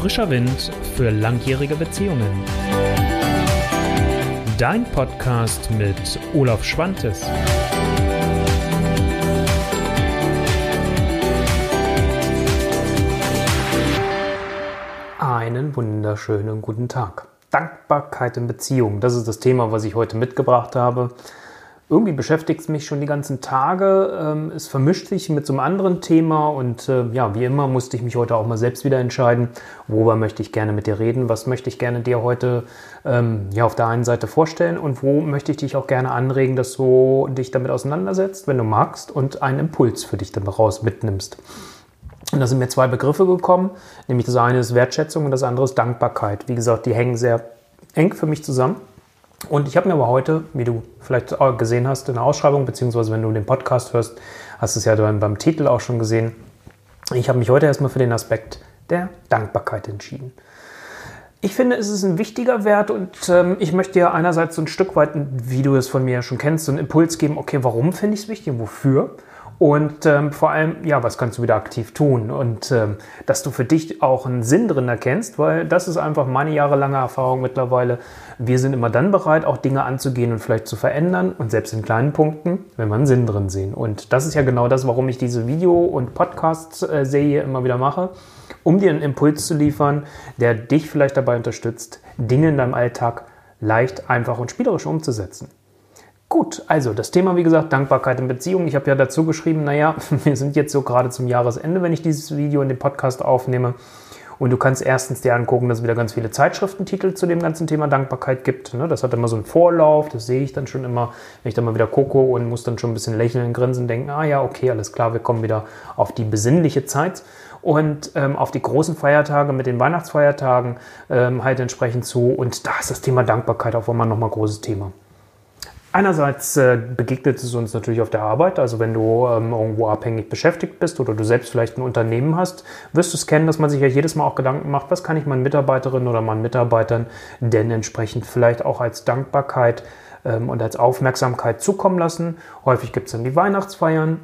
Frischer Wind für langjährige Beziehungen. Dein Podcast mit Olaf Schwantes. Einen wunderschönen guten Tag. Dankbarkeit in Beziehungen, das ist das Thema, was ich heute mitgebracht habe irgendwie beschäftigt es mich schon die ganzen Tage. Ähm, es vermischt sich mit so einem anderen Thema und äh, ja, wie immer musste ich mich heute auch mal selbst wieder entscheiden, worüber möchte ich gerne mit dir reden, was möchte ich gerne dir heute ähm, ja auf der einen Seite vorstellen und wo möchte ich dich auch gerne anregen, dass du dich damit auseinandersetzt, wenn du magst und einen Impuls für dich daraus mitnimmst. Und da sind mir zwei Begriffe gekommen, nämlich das eine ist Wertschätzung und das andere ist Dankbarkeit. Wie gesagt, die hängen sehr eng für mich zusammen. Und ich habe mir aber heute, wie du vielleicht gesehen hast in der Ausschreibung, beziehungsweise wenn du den Podcast hörst, hast du es ja beim, beim Titel auch schon gesehen, ich habe mich heute erstmal für den Aspekt der Dankbarkeit entschieden. Ich finde, es ist ein wichtiger Wert und ähm, ich möchte dir einerseits so ein Stück weit, wie du es von mir schon kennst, so einen Impuls geben, okay, warum finde ich es wichtig und wofür? Und ähm, vor allem, ja, was kannst du wieder aktiv tun? Und ähm, dass du für dich auch einen Sinn drin erkennst, weil das ist einfach meine jahrelange Erfahrung mittlerweile. Wir sind immer dann bereit, auch Dinge anzugehen und vielleicht zu verändern und selbst in kleinen Punkten, wenn wir einen Sinn drin sehen. Und das ist ja genau das, warum ich diese Video- und Podcast-Serie immer wieder mache, um dir einen Impuls zu liefern, der dich vielleicht dabei unterstützt, Dinge in deinem Alltag leicht, einfach und spielerisch umzusetzen. Gut, also das Thema, wie gesagt, Dankbarkeit in Beziehungen. Ich habe ja dazu geschrieben, naja, wir sind jetzt so gerade zum Jahresende, wenn ich dieses Video in den Podcast aufnehme. Und du kannst erstens dir angucken, dass es wieder ganz viele Zeitschriftentitel zu dem ganzen Thema Dankbarkeit gibt. Ne? Das hat immer so einen Vorlauf, das sehe ich dann schon immer, wenn ich dann mal wieder gucke und muss dann schon ein bisschen lächeln, grinsen, denken, ah ja, okay, alles klar, wir kommen wieder auf die besinnliche Zeit und ähm, auf die großen Feiertage mit den Weihnachtsfeiertagen ähm, halt entsprechend zu. Und da ist das Thema Dankbarkeit auch immer nochmal ein großes Thema. Einerseits äh, begegnet es uns natürlich auf der Arbeit, also wenn du ähm, irgendwo abhängig beschäftigt bist oder du selbst vielleicht ein Unternehmen hast, wirst du es kennen, dass man sich ja jedes Mal auch Gedanken macht, was kann ich meinen Mitarbeiterinnen oder meinen Mitarbeitern denn entsprechend vielleicht auch als Dankbarkeit ähm, und als Aufmerksamkeit zukommen lassen. Häufig gibt es dann die Weihnachtsfeiern,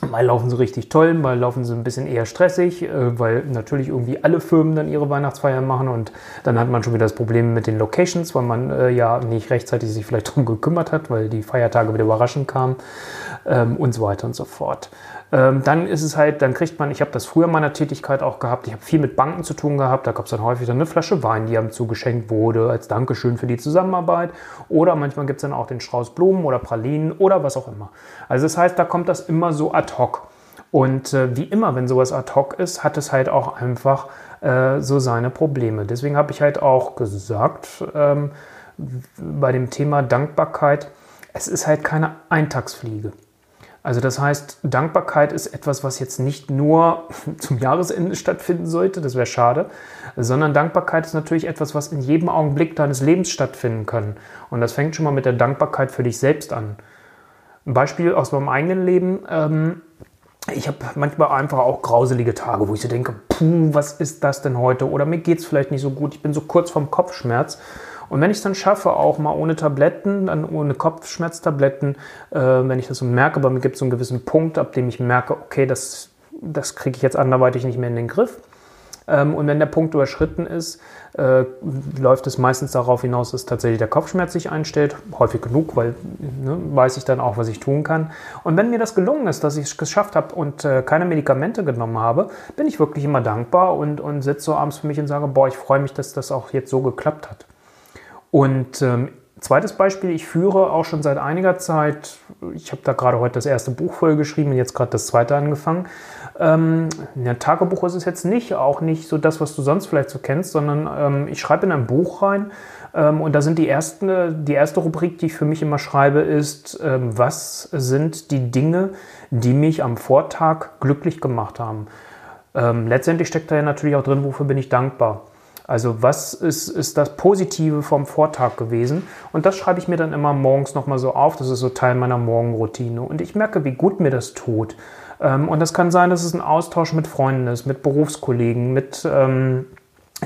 Mal laufen sie richtig toll, mal laufen sie ein bisschen eher stressig, äh, weil natürlich irgendwie alle Firmen dann ihre Weihnachtsfeiern machen und dann hat man schon wieder das Problem mit den Locations, weil man äh, ja nicht rechtzeitig sich vielleicht darum gekümmert hat, weil die Feiertage wieder überraschend kamen ähm, und so weiter und so fort. Ähm, dann ist es halt, dann kriegt man, ich habe das früher in meiner Tätigkeit auch gehabt, ich habe viel mit Banken zu tun gehabt, da gab es dann häufig dann eine Flasche Wein, die einem zugeschenkt wurde, als Dankeschön für die Zusammenarbeit. Oder manchmal gibt es dann auch den Strauß Blumen oder Pralinen oder was auch immer. Also das heißt, da kommt das immer so ad hoc. Und äh, wie immer, wenn sowas ad hoc ist, hat es halt auch einfach äh, so seine Probleme. Deswegen habe ich halt auch gesagt, ähm, bei dem Thema Dankbarkeit, es ist halt keine Eintagsfliege. Also das heißt, Dankbarkeit ist etwas, was jetzt nicht nur zum Jahresende stattfinden sollte, das wäre schade, sondern Dankbarkeit ist natürlich etwas, was in jedem Augenblick deines Lebens stattfinden kann. Und das fängt schon mal mit der Dankbarkeit für dich selbst an. Ein Beispiel aus meinem eigenen Leben. Ähm, ich habe manchmal einfach auch grauselige Tage, wo ich so denke, puh, was ist das denn heute? Oder mir geht es vielleicht nicht so gut, ich bin so kurz vom Kopfschmerz. Und wenn ich es dann schaffe, auch mal ohne Tabletten, dann ohne Kopfschmerztabletten, äh, wenn ich das so merke, aber mir gibt es so einen gewissen Punkt, ab dem ich merke, okay, das, das kriege ich jetzt anderweitig nicht mehr in den Griff. Ähm, und wenn der Punkt überschritten ist, äh, läuft es meistens darauf hinaus, dass tatsächlich der Kopfschmerz sich einstellt. Häufig genug, weil ne, weiß ich dann auch, was ich tun kann. Und wenn mir das gelungen ist, dass ich es geschafft habe und äh, keine Medikamente genommen habe, bin ich wirklich immer dankbar und, und sitze so abends für mich und sage, boah, ich freue mich, dass das auch jetzt so geklappt hat. Und ähm, zweites Beispiel, ich führe auch schon seit einiger Zeit, ich habe da gerade heute das erste Buch voll geschrieben und jetzt gerade das zweite angefangen. Ähm, ein Tagebuch ist es jetzt nicht, auch nicht so das, was du sonst vielleicht so kennst, sondern ähm, ich schreibe in ein Buch rein ähm, und da sind die ersten, die erste Rubrik, die ich für mich immer schreibe, ist, ähm, was sind die Dinge, die mich am Vortag glücklich gemacht haben. Ähm, letztendlich steckt da ja natürlich auch drin, wofür bin ich dankbar. Also was ist, ist das Positive vom Vortag gewesen? Und das schreibe ich mir dann immer morgens nochmal so auf. Das ist so Teil meiner Morgenroutine. Und ich merke, wie gut mir das tut. Ähm, und das kann sein, dass es ein Austausch mit Freunden ist, mit Berufskollegen, mit ähm,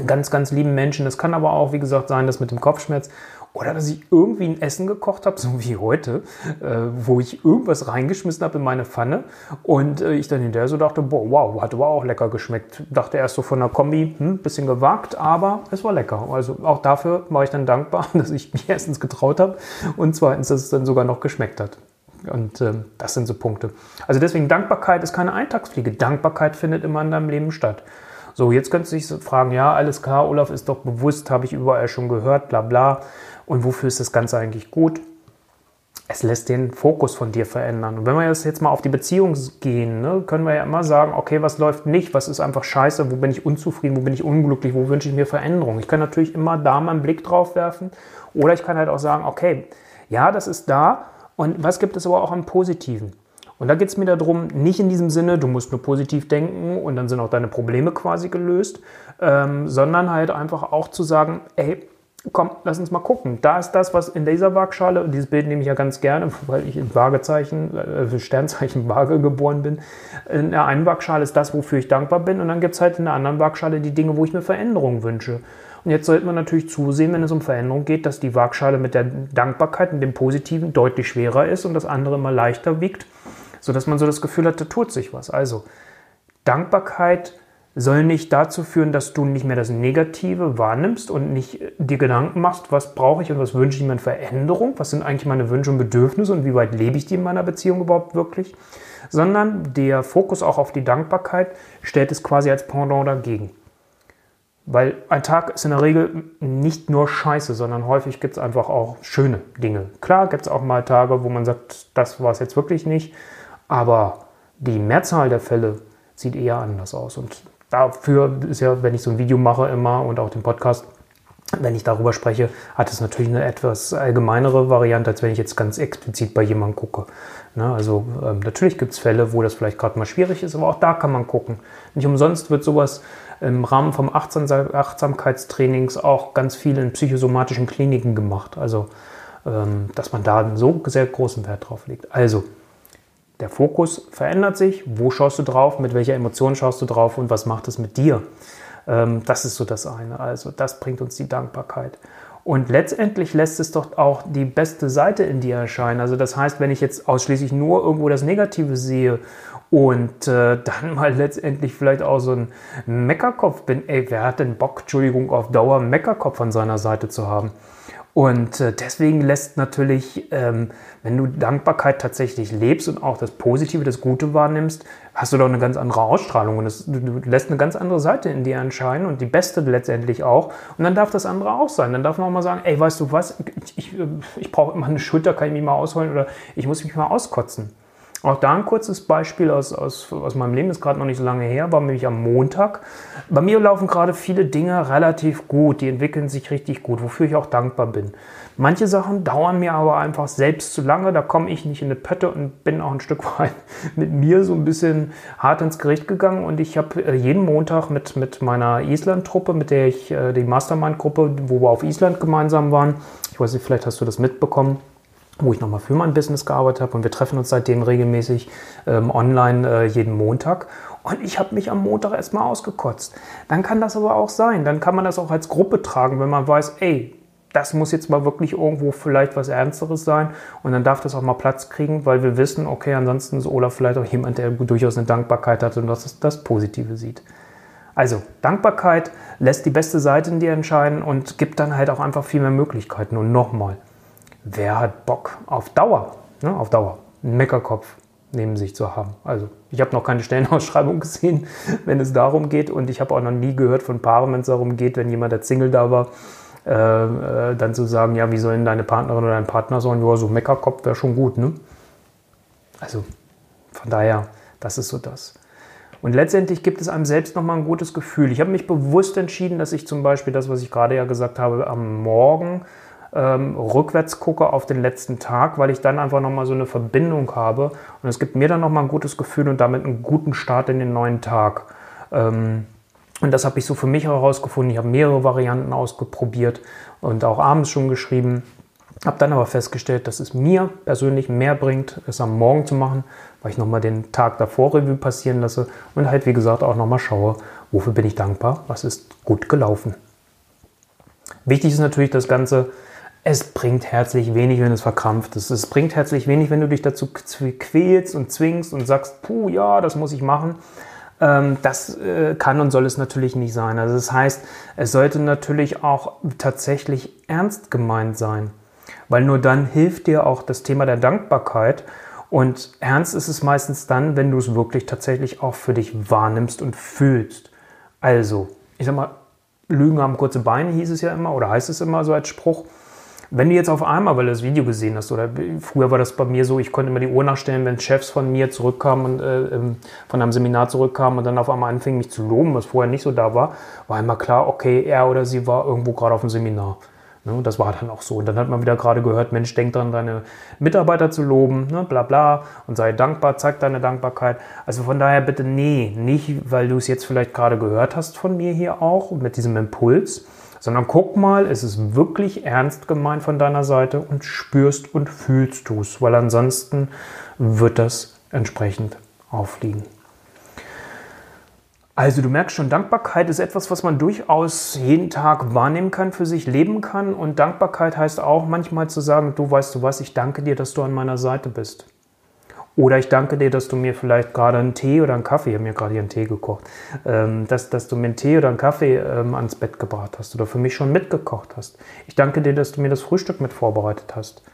ganz, ganz lieben Menschen. Es kann aber auch, wie gesagt, sein, dass mit dem Kopfschmerz Oder dass ich irgendwie ein Essen gekocht habe, so wie heute, äh, wo ich irgendwas reingeschmissen habe in meine Pfanne und äh, ich dann hinterher so dachte, boah, wow, hat aber auch lecker geschmeckt. Dachte erst so von der Kombi, hm, bisschen gewagt, aber es war lecker. Also auch dafür war ich dann dankbar, dass ich mir erstens getraut habe und zweitens, dass es dann sogar noch geschmeckt hat. Und ähm, das sind so Punkte. Also deswegen Dankbarkeit ist keine Eintagsfliege. Dankbarkeit findet immer in deinem Leben statt. So, jetzt könntest du dich fragen, ja, alles klar, Olaf ist doch bewusst, habe ich überall schon gehört, bla bla. Und wofür ist das Ganze eigentlich gut? Es lässt den Fokus von dir verändern. Und wenn wir jetzt mal auf die Beziehung gehen, ne, können wir ja immer sagen, okay, was läuft nicht, was ist einfach scheiße, wo bin ich unzufrieden, wo bin ich unglücklich, wo wünsche ich mir Veränderung. Ich kann natürlich immer da mal einen Blick drauf werfen. Oder ich kann halt auch sagen, okay, ja, das ist da. Und was gibt es aber auch am Positiven? Und da geht es mir darum, nicht in diesem Sinne, du musst nur positiv denken und dann sind auch deine Probleme quasi gelöst, ähm, sondern halt einfach auch zu sagen, ey, komm, lass uns mal gucken. Da ist das, was in dieser Waagschale, und dieses Bild nehme ich ja ganz gerne, weil ich in Waagezeichen, äh, Sternzeichen Waage geboren bin. In der einen Waagschale ist das, wofür ich dankbar bin, und dann gibt es halt in der anderen Waagschale die Dinge, wo ich mir Veränderungen wünsche. Und jetzt sollte man natürlich zusehen, wenn es um Veränderung geht, dass die Waagschale mit der Dankbarkeit und dem Positiven deutlich schwerer ist und das andere immer leichter wiegt sodass man so das Gefühl hat, da tut sich was. Also Dankbarkeit soll nicht dazu führen, dass du nicht mehr das Negative wahrnimmst und nicht dir Gedanken machst, was brauche ich und was wünsche ich mir in Veränderung, was sind eigentlich meine Wünsche und Bedürfnisse und wie weit lebe ich die in meiner Beziehung überhaupt wirklich, sondern der Fokus auch auf die Dankbarkeit stellt es quasi als Pendant dagegen. Weil ein Tag ist in der Regel nicht nur scheiße, sondern häufig gibt es einfach auch schöne Dinge. Klar gibt es auch mal Tage, wo man sagt, das war es jetzt wirklich nicht. Aber die Mehrzahl der Fälle sieht eher anders aus. Und dafür ist ja, wenn ich so ein Video mache immer und auch den Podcast, wenn ich darüber spreche, hat es natürlich eine etwas allgemeinere Variante, als wenn ich jetzt ganz explizit bei jemandem gucke. Ne, also ähm, natürlich gibt es Fälle, wo das vielleicht gerade mal schwierig ist, aber auch da kann man gucken. Nicht umsonst wird sowas im Rahmen vom Achtsamkeitstrainings auch ganz viel in psychosomatischen Kliniken gemacht. Also ähm, dass man da einen so sehr großen Wert drauf legt. Also der Fokus verändert sich. Wo schaust du drauf? Mit welcher Emotion schaust du drauf? Und was macht es mit dir? Ähm, das ist so das eine. Also das bringt uns die Dankbarkeit. Und letztendlich lässt es doch auch die beste Seite in dir erscheinen. Also das heißt, wenn ich jetzt ausschließlich nur irgendwo das Negative sehe und äh, dann mal letztendlich vielleicht auch so ein Meckerkopf bin, ey, wer hat denn Bock, Entschuldigung, auf Dauer Meckerkopf an seiner Seite zu haben? Und äh, deswegen lässt natürlich, ähm, wenn du Dankbarkeit tatsächlich lebst und auch das Positive, das Gute wahrnimmst, hast du doch eine ganz andere Ausstrahlung und du, lässt eine ganz andere Seite in dir erscheinen und die beste letztendlich auch. Und dann darf das andere auch sein. Dann darf man auch mal sagen, ey, weißt du was, ich, ich brauche immer eine Schulter, kann ich mich mal ausholen oder ich muss mich mal auskotzen. Auch da ein kurzes Beispiel aus, aus, aus meinem Leben, ist gerade noch nicht so lange her, war nämlich am Montag. Bei mir laufen gerade viele Dinge relativ gut, die entwickeln sich richtig gut, wofür ich auch dankbar bin. Manche Sachen dauern mir aber einfach selbst zu lange, da komme ich nicht in eine Pötte und bin auch ein Stück weit mit mir so ein bisschen hart ins Gericht gegangen und ich habe äh, jeden Montag mit, mit meiner Island-Truppe, mit der ich, äh, die Mastermind-Gruppe, wo wir auf Island gemeinsam waren, ich weiß nicht, vielleicht hast du das mitbekommen, wo ich nochmal für mein Business gearbeitet habe und wir treffen uns seitdem regelmäßig ähm, online äh, jeden Montag. Und ich habe mich am Montag erstmal ausgekotzt. Dann kann das aber auch sein. Dann kann man das auch als Gruppe tragen, wenn man weiß, ey, das muss jetzt mal wirklich irgendwo vielleicht was Ernsteres sein. Und dann darf das auch mal Platz kriegen, weil wir wissen, okay, ansonsten ist Olaf vielleicht auch jemand, der durchaus eine Dankbarkeit hat und das, das Positive sieht. Also Dankbarkeit lässt die beste Seite in dir entscheiden und gibt dann halt auch einfach viel mehr Möglichkeiten. Und nochmal, wer hat Bock auf Dauer, ne, auf Dauer, einen Meckerkopf neben sich zu haben. Also ich habe noch keine Stellenausschreibung gesehen, wenn es darum geht und ich habe auch noch nie gehört von Paaren, wenn es darum geht, wenn jemand als Single da war, äh, äh, dann zu sagen, ja, wie sollen deine Partnerin oder dein Partner sein? Ja, so Meckerkopf wäre schon gut, ne? Also von daher, das ist so das. Und letztendlich gibt es einem selbst nochmal ein gutes Gefühl. Ich habe mich bewusst entschieden, dass ich zum Beispiel das, was ich gerade ja gesagt habe, am Morgen ähm, rückwärts gucke auf den letzten Tag, weil ich dann einfach nochmal so eine Verbindung habe. Und es gibt mir dann nochmal ein gutes Gefühl und damit einen guten Start in den neuen Tag. Ähm, und das habe ich so für mich herausgefunden. Ich habe mehrere Varianten ausprobiert und auch abends schon geschrieben. Habe dann aber festgestellt, dass es mir persönlich mehr bringt, es am Morgen zu machen, weil ich nochmal den Tag davor Revue passieren lasse und halt, wie gesagt, auch nochmal schaue, wofür bin ich dankbar, was ist gut gelaufen. Wichtig ist natürlich das Ganze Es bringt herzlich wenig, wenn es verkrampft ist. Es bringt herzlich wenig, wenn du dich dazu quälst und zwingst und sagst, puh, ja, das muss ich machen. Ähm, das äh, kann und soll es natürlich nicht sein. Also das heißt, es sollte natürlich auch tatsächlich ernst gemeint sein, weil nur dann hilft dir auch das Thema der Dankbarkeit. Und ernst ist es meistens dann, wenn du es wirklich tatsächlich auch für dich wahrnimmst und fühlst. Also, ich sag mal, Lügen haben kurze Beine, hieß es ja immer, oder heißt es immer so als Spruch. Wenn du jetzt auf einmal, weil du das Video gesehen hast, oder früher war das bei mir so, ich konnte immer die Uhr nachstellen, wenn Chefs von mir zurückkamen und äh, ähm, von einem Seminar zurückkamen und dann auf einmal anfingen, mich zu loben, was vorher nicht so da war, war immer klar, okay, er oder sie war irgendwo gerade auf dem Seminar. Ne, das war dann auch so. Und dann hat man wieder gerade gehört, Mensch, denk dran, deine Mitarbeiter zu loben, ne, bla bla, und sei dankbar, zeig deine Dankbarkeit. Also von daher bitte, nee, nicht, weil du es jetzt vielleicht gerade gehört hast von mir hier auch, mit diesem Impuls, sondern guck mal, ist es wirklich ernst gemeint von deiner Seite und spürst und fühlst du es, weil ansonsten wird das entsprechend auffliegen. Also du merkst schon, Dankbarkeit ist etwas, was man durchaus jeden Tag wahrnehmen kann, für sich leben kann. Und Dankbarkeit heißt auch manchmal zu sagen, du weißt du was, ich danke dir, dass du an meiner Seite bist. Oder ich danke dir, dass du mir vielleicht gerade einen Tee oder einen Kaffee, ich habe mir gerade hier einen Tee gekocht, ähm, dass, dass du mir einen Tee oder einen Kaffee ähm, ans Bett gebracht hast oder für mich schon mitgekocht hast. Ich danke dir, dass du mir das Frühstück mit vorbereitet hast.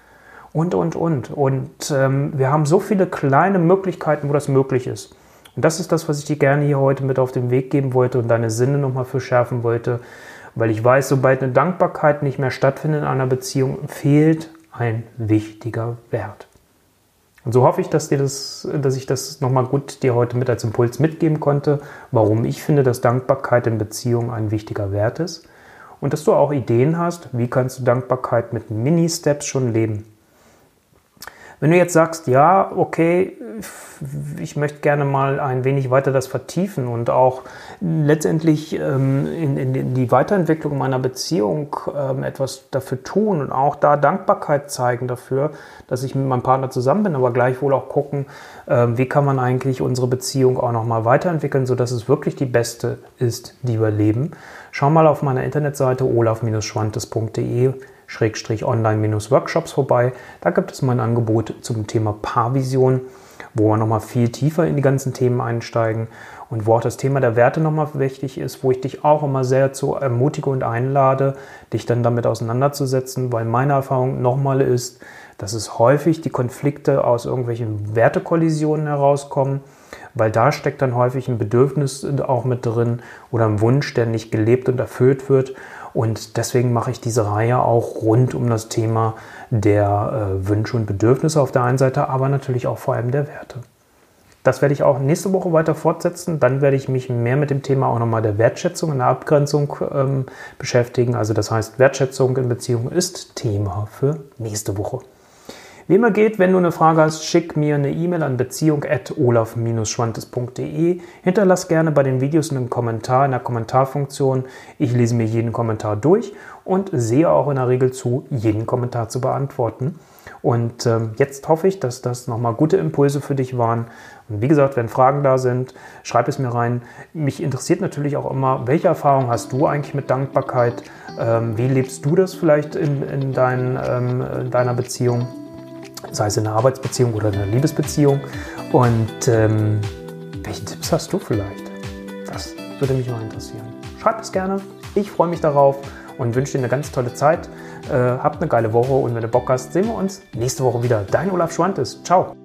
Und, und, und. Und ähm, wir haben so viele kleine Möglichkeiten, wo das möglich ist. Und das ist das, was ich dir gerne hier heute mit auf den Weg geben wollte und deine Sinne nochmal für schärfen wollte. Weil ich weiß, sobald eine Dankbarkeit nicht mehr stattfindet in einer Beziehung, fehlt ein wichtiger Wert. Und so hoffe ich, dass, dir das, dass ich das nochmal gut dir heute mit als Impuls mitgeben konnte, warum ich finde, dass Dankbarkeit in Beziehungen ein wichtiger Wert ist. Und dass du auch Ideen hast, wie kannst du Dankbarkeit mit Mini-Steps schon leben. Wenn du jetzt sagst, ja, okay, ich möchte gerne mal ein wenig weiter das vertiefen und auch letztendlich ähm, in, in, die Weiterentwicklung meiner Beziehung ähm, etwas dafür tun und auch da Dankbarkeit zeigen dafür, dass ich mit meinem Partner zusammen bin, aber gleichwohl auch gucken, ähm, wie kann man eigentlich unsere Beziehung auch nochmal weiterentwickeln, sodass es wirklich die beste ist, die wir leben. Schau mal auf meiner Internetseite olaf-schwantes.de Online-Workshops vorbei. Da gibt es mein Angebot zum Thema Paarvision wo wir nochmal viel tiefer in die ganzen Themen einsteigen und wo auch das Thema der Werte nochmal wichtig ist, wo ich dich auch immer sehr zu ermutige und einlade, dich dann damit auseinanderzusetzen, weil meine Erfahrung nochmal ist, dass es häufig die Konflikte aus irgendwelchen Wertekollisionen herauskommen, weil da steckt dann häufig ein Bedürfnis auch mit drin oder ein Wunsch, der nicht gelebt und erfüllt wird. Und deswegen mache ich diese Reihe auch rund um das Thema der äh, Wünsche und Bedürfnisse auf der einen Seite, aber natürlich auch vor allem der Werte. Das werde ich auch nächste Woche weiter fortsetzen. Dann werde ich mich mehr mit dem Thema auch nochmal der Wertschätzung und der Abgrenzung ähm, beschäftigen. Also das heißt, Wertschätzung in Beziehung ist Thema für nächste Woche. Wie immer geht, wenn du eine Frage hast, schick mir eine E-Mail an beziehung.olaf-schwantes.de. Hinterlass gerne bei den Videos einen Kommentar in der Kommentarfunktion. Ich lese mir jeden Kommentar durch und sehe auch in der Regel zu, jeden Kommentar zu beantworten. Und ähm, jetzt hoffe ich, dass das nochmal gute Impulse für dich waren. Und wie gesagt, wenn Fragen da sind, schreib es mir rein. Mich interessiert natürlich auch immer, welche Erfahrung hast du eigentlich mit Dankbarkeit? Ähm, wie lebst du das vielleicht in, in, dein, ähm, in deiner Beziehung? Sei es in einer Arbeitsbeziehung oder in einer Liebesbeziehung. Und ähm, welche Tipps hast du vielleicht? Das würde mich mal interessieren. Schreib es gerne. Ich freue mich darauf und wünsche dir eine ganz tolle Zeit. Äh, habt eine geile Woche und wenn du Bock hast, sehen wir uns nächste Woche wieder. Dein Olaf Schwantes. Ciao.